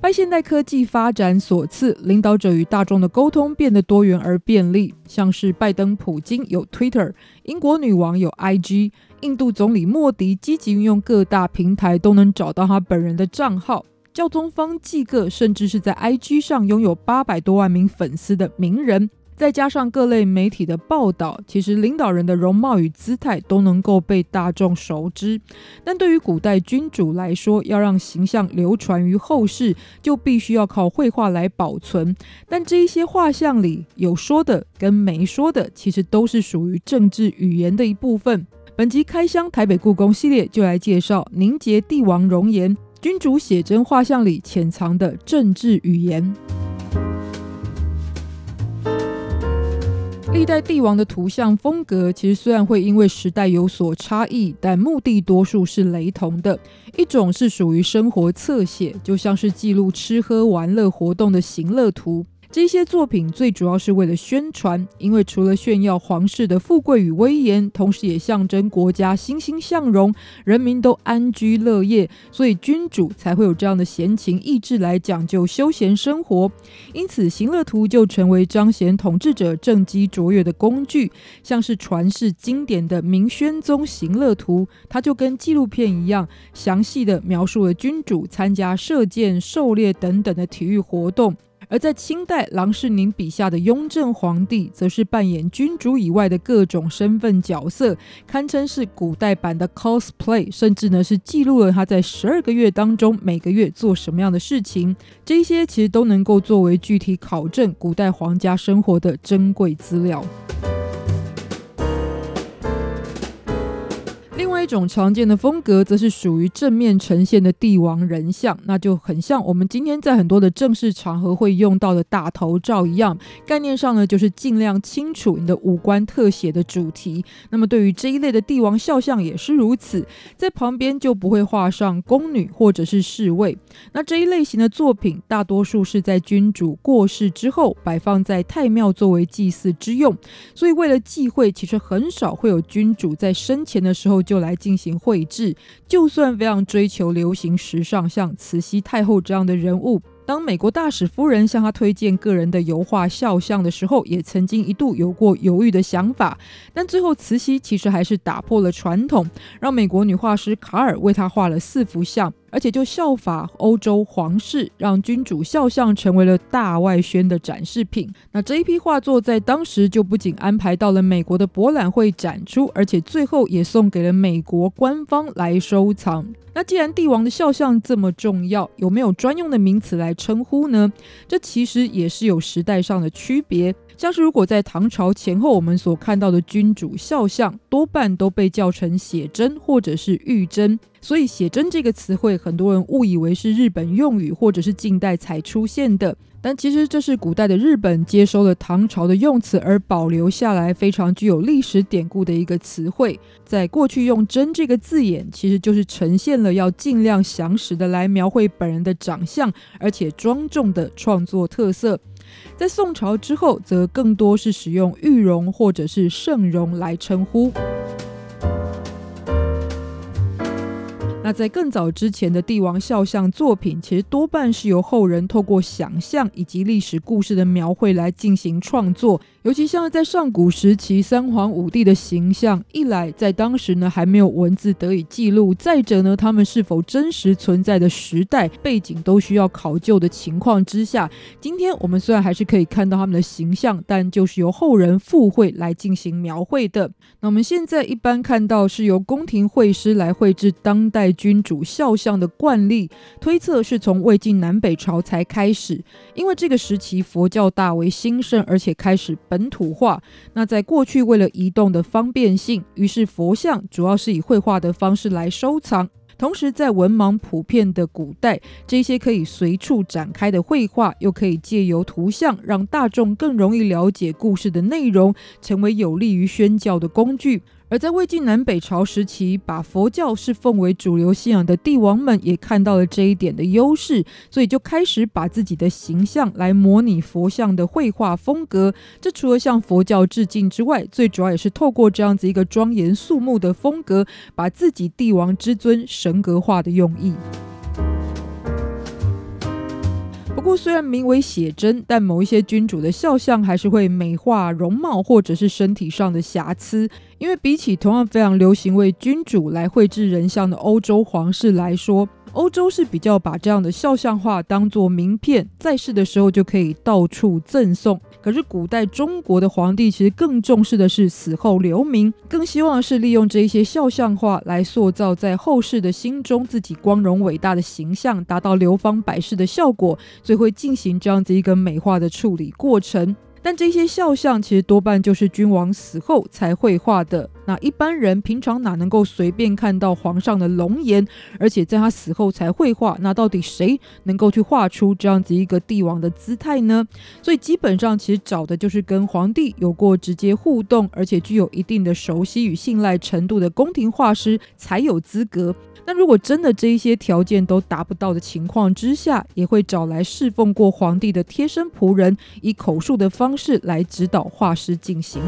拜现代科技发展所赐，领导者与大众的沟通变得多元而便利。像是拜登、普京有 Twitter，英国女王有 IG，印度总理莫迪积极运用各大平台，都能找到他本人的账号。教宗方济各甚至是在 IG 上拥有八百多万名粉丝的名人。再加上各类媒体的报道，其实领导人的容貌与姿态都能够被大众熟知。但对于古代君主来说，要让形象流传于后世，就必须要靠绘画来保存。但这一些画像里有说的跟没说的，其实都是属于政治语言的一部分。本集开箱台北故宫系列就来介绍凝结帝王容颜，君主写真画像里潜藏的政治语言。历代帝王的图像风格，其实虽然会因为时代有所差异，但目的多数是雷同的。一种是属于生活侧写，就像是记录吃喝玩乐活动的行乐图。这些作品最主要是为了宣传，因为除了炫耀皇室的富贵与威严，同时也象征国家欣欣向荣，人民都安居乐业，所以君主才会有这样的闲情逸致来讲究休闲生活。因此，行乐图就成为彰显统治者政绩卓越的工具。像是传世经典的《明宣宗行乐图》，它就跟纪录片一样，详细地描述了君主参加射箭、狩猎等等的体育活动。而在清代，郎世宁笔下的雍正皇帝，则是扮演君主以外的各种身份角色，堪称是古代版的 cosplay，甚至呢是记录了他在十二个月当中每个月做什么样的事情。这些其实都能够作为具体考证古代皇家生活的珍贵资料。另一种常见的风格，则是属于正面呈现的帝王人像，那就很像我们今天在很多的正式场合会用到的大头照一样。概念上呢，就是尽量清楚你的五官特写的主题。那么对于这一类的帝王肖像也是如此，在旁边就不会画上宫女或者是侍卫。那这一类型的作品，大多数是在君主过世之后摆放在太庙作为祭祀之用。所以为了忌讳，其实很少会有君主在生前的时候就来。来进行绘制，就算非常追求流行时尚，像慈禧太后这样的人物，当美国大使夫人向她推荐个人的油画肖像的时候，也曾经一度有过犹豫的想法，但最后慈禧其实还是打破了传统，让美国女画师卡尔为她画了四幅像。而且就效法欧洲皇室，让君主肖像成为了大外宣的展示品。那这一批画作在当时就不仅安排到了美国的博览会展出，而且最后也送给了美国官方来收藏。那既然帝王的肖像这么重要，有没有专用的名词来称呼呢？这其实也是有时代上的区别。像是如果在唐朝前后，我们所看到的君主肖像多半都被叫成写真或者是玉真，所以写真这个词汇，很多人误以为是日本用语或者是近代才出现的，但其实这是古代的日本接收了唐朝的用词而保留下来，非常具有历史典故的一个词汇。在过去用“真”这个字眼，其实就是呈现了要尽量详实的来描绘本人的长相，而且庄重的创作特色。在宋朝之后，则更多是使用玉容或者是圣容来称呼。那在更早之前的帝王肖像作品，其实多半是由后人透过想象以及历史故事的描绘来进行创作。尤其像在上古时期，三皇五帝的形象，一来在当时呢还没有文字得以记录，再者呢他们是否真实存在的时代背景都需要考究的情况之下，今天我们虽然还是可以看到他们的形象，但就是由后人附会来进行描绘的。那我们现在一般看到是由宫廷绘师来绘制当代君主肖像的惯例，推测是从魏晋南北朝才开始，因为这个时期佛教大为兴盛，而且开始本本土化。那在过去，为了移动的方便性，于是佛像主要是以绘画的方式来收藏。同时，在文盲普遍的古代，这些可以随处展开的绘画，又可以借由图像让大众更容易了解故事的内容，成为有利于宣教的工具。而在魏晋南北朝时期，把佛教是奉为主流信仰的帝王们也看到了这一点的优势，所以就开始把自己的形象来模拟佛像的绘画风格。这除了向佛教致敬之外，最主要也是透过这样子一个庄严肃穆的风格，把自己帝王之尊神格化的用意。不过，虽然名为写真，但某一些君主的肖像还是会美化容貌或者是身体上的瑕疵。因为比起同样非常流行为君主来绘制人像的欧洲皇室来说，欧洲是比较把这样的肖像画当做名片，在世的时候就可以到处赠送。可是古代中国的皇帝其实更重视的是死后留名，更希望是利用这一些肖像画来塑造在后世的心中自己光荣伟大的形象，达到流芳百世的效果，所以会进行这样子一个美化的处理过程。但这些肖像其实多半就是君王死后才绘画的。那一般人平常哪能够随便看到皇上的龙颜？而且在他死后才绘画，那到底谁能够去画出这样子一个帝王的姿态呢？所以基本上其实找的就是跟皇帝有过直接互动，而且具有一定的熟悉与信赖程度的宫廷画师才有资格。那如果真的这一些条件都达不到的情况之下，也会找来侍奉过皇帝的贴身仆人，以口述的方式来指导画师进行。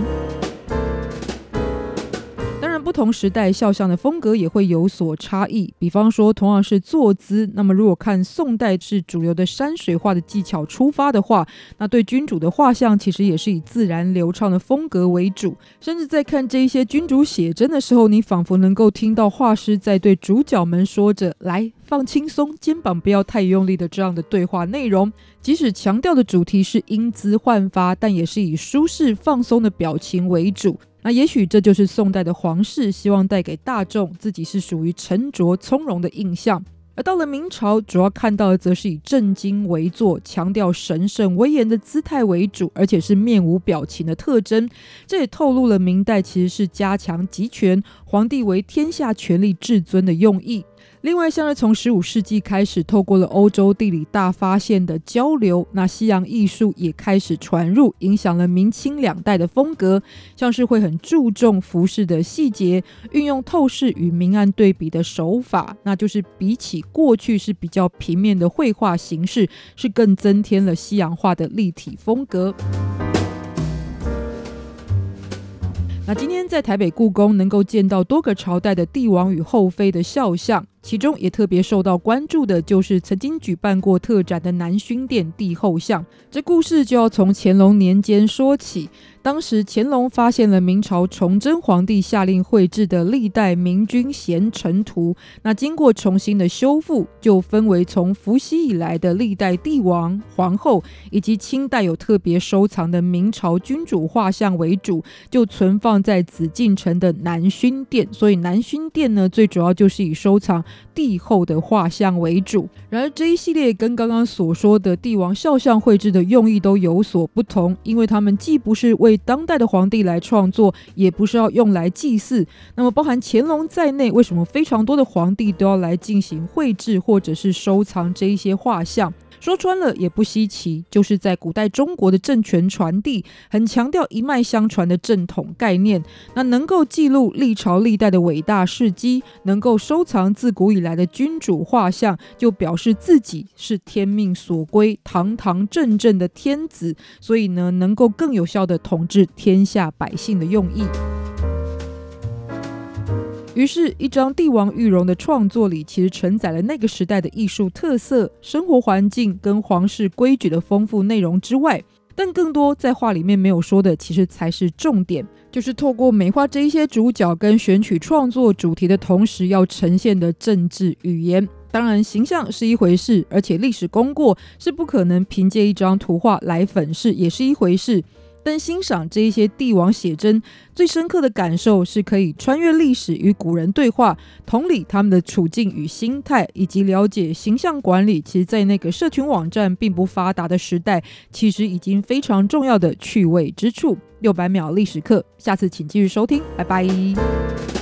不同时代肖像的风格也会有所差异。比方说，同样是坐姿，那么如果看宋代是主流的山水画的技巧出发的话，那对君主的画像其实也是以自然流畅的风格为主。甚至在看这一些君主写真的时候，你仿佛能够听到画师在对主角们说着“来，放轻松，肩膀不要太用力”的这样的对话内容。即使强调的主题是英姿焕发，但也是以舒适放松的表情为主。那也许这就是宋代的皇室希望带给大众自己是属于沉着从容的印象，而到了明朝，主要看到的则是以正襟危坐、强调神圣威严的姿态为主，而且是面无表情的特征。这也透露了明代其实是加强集权，皇帝为天下权力至尊的用意。另外，像是从十五世纪开始，透过了欧洲地理大发现的交流，那西洋艺术也开始传入，影响了明清两代的风格。像是会很注重服饰的细节，运用透视与明暗对比的手法，那就是比起过去是比较平面的绘画形式，是更增添了西洋化的立体风格。那今天在台北故宫能够见到多个朝代的帝王与后妃的肖像。其中也特别受到关注的，就是曾经举办过特展的南薰殿帝后像。这故事就要从乾隆年间说起。当时乾隆发现了明朝崇祯皇帝下令绘制的历代明君贤臣图，那经过重新的修复，就分为从伏羲以来的历代帝王、皇后，以及清代有特别收藏的明朝君主画像为主，就存放在紫禁城的南薰殿。所以南薰殿呢，最主要就是以收藏帝后的画像为主。然而这一系列跟刚刚所说的帝王肖像绘制的用意都有所不同，因为他们既不是为当代的皇帝来创作，也不是要用来祭祀。那么，包含乾隆在内，为什么非常多的皇帝都要来进行绘制或者是收藏这一些画像？说穿了也不稀奇，就是在古代中国的政权传递很强调一脉相传的正统概念。那能够记录历朝历代的伟大事迹，能够收藏自古以来的君主画像，就表示自己是天命所归、堂堂正正的天子，所以呢，能够更有效地统治天下百姓的用意。于是，一张帝王玉容的创作里，其实承载了那个时代的艺术特色、生活环境跟皇室规矩的丰富内容之外，但更多在画里面没有说的，其实才是重点，就是透过美化这一些主角跟选取创作主题的同时，要呈现的政治语言。当然，形象是一回事，而且历史功过是不可能凭借一张图画来粉饰，也是一回事。但欣赏这一些帝王写真，最深刻的感受是可以穿越历史与古人对话，同理他们的处境与心态，以及了解形象管理。其实，在那个社群网站并不发达的时代，其实已经非常重要的趣味之处。六百秒历史课，下次请继续收听，拜拜。